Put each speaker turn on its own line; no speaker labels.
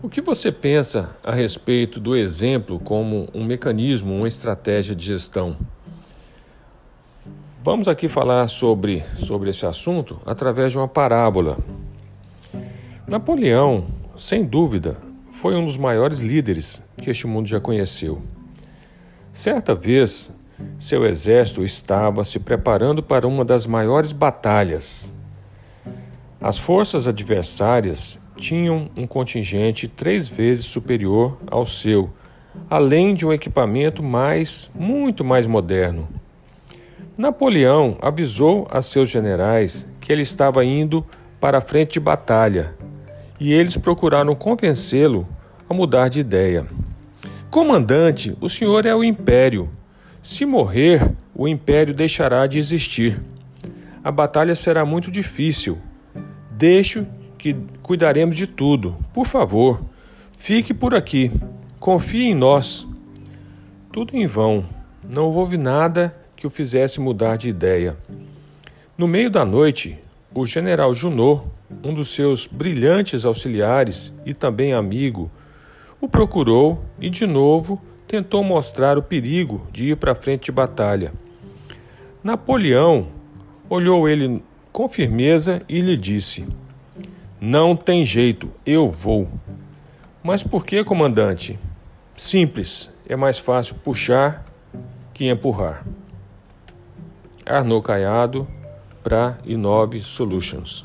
O que você pensa a respeito do exemplo como um mecanismo, uma estratégia de gestão? Vamos aqui falar sobre, sobre esse assunto através de uma parábola. Napoleão, sem dúvida, foi um dos maiores líderes que este mundo já conheceu. Certa vez, seu exército estava se preparando para uma das maiores batalhas. As forças adversárias tinham um contingente três vezes superior ao seu, além de um equipamento mais, muito mais moderno. Napoleão avisou a seus generais que ele estava indo para a frente de batalha e eles procuraram convencê-lo a mudar de ideia. Comandante, o senhor é o império. Se morrer, o império deixará de existir. A batalha será muito difícil. Deixo que cuidaremos de tudo. Por favor, fique por aqui. Confie em nós. Tudo em vão. Não houve nada que o fizesse mudar de ideia. No meio da noite, o general Junot, um dos seus brilhantes auxiliares e também amigo, o procurou e de novo tentou mostrar o perigo de ir para frente de batalha. Napoleão olhou ele com firmeza e lhe disse: não tem jeito, eu vou. Mas por que, comandante? Simples, é mais fácil puxar que empurrar. Arnaud Caiado para Inove Solutions.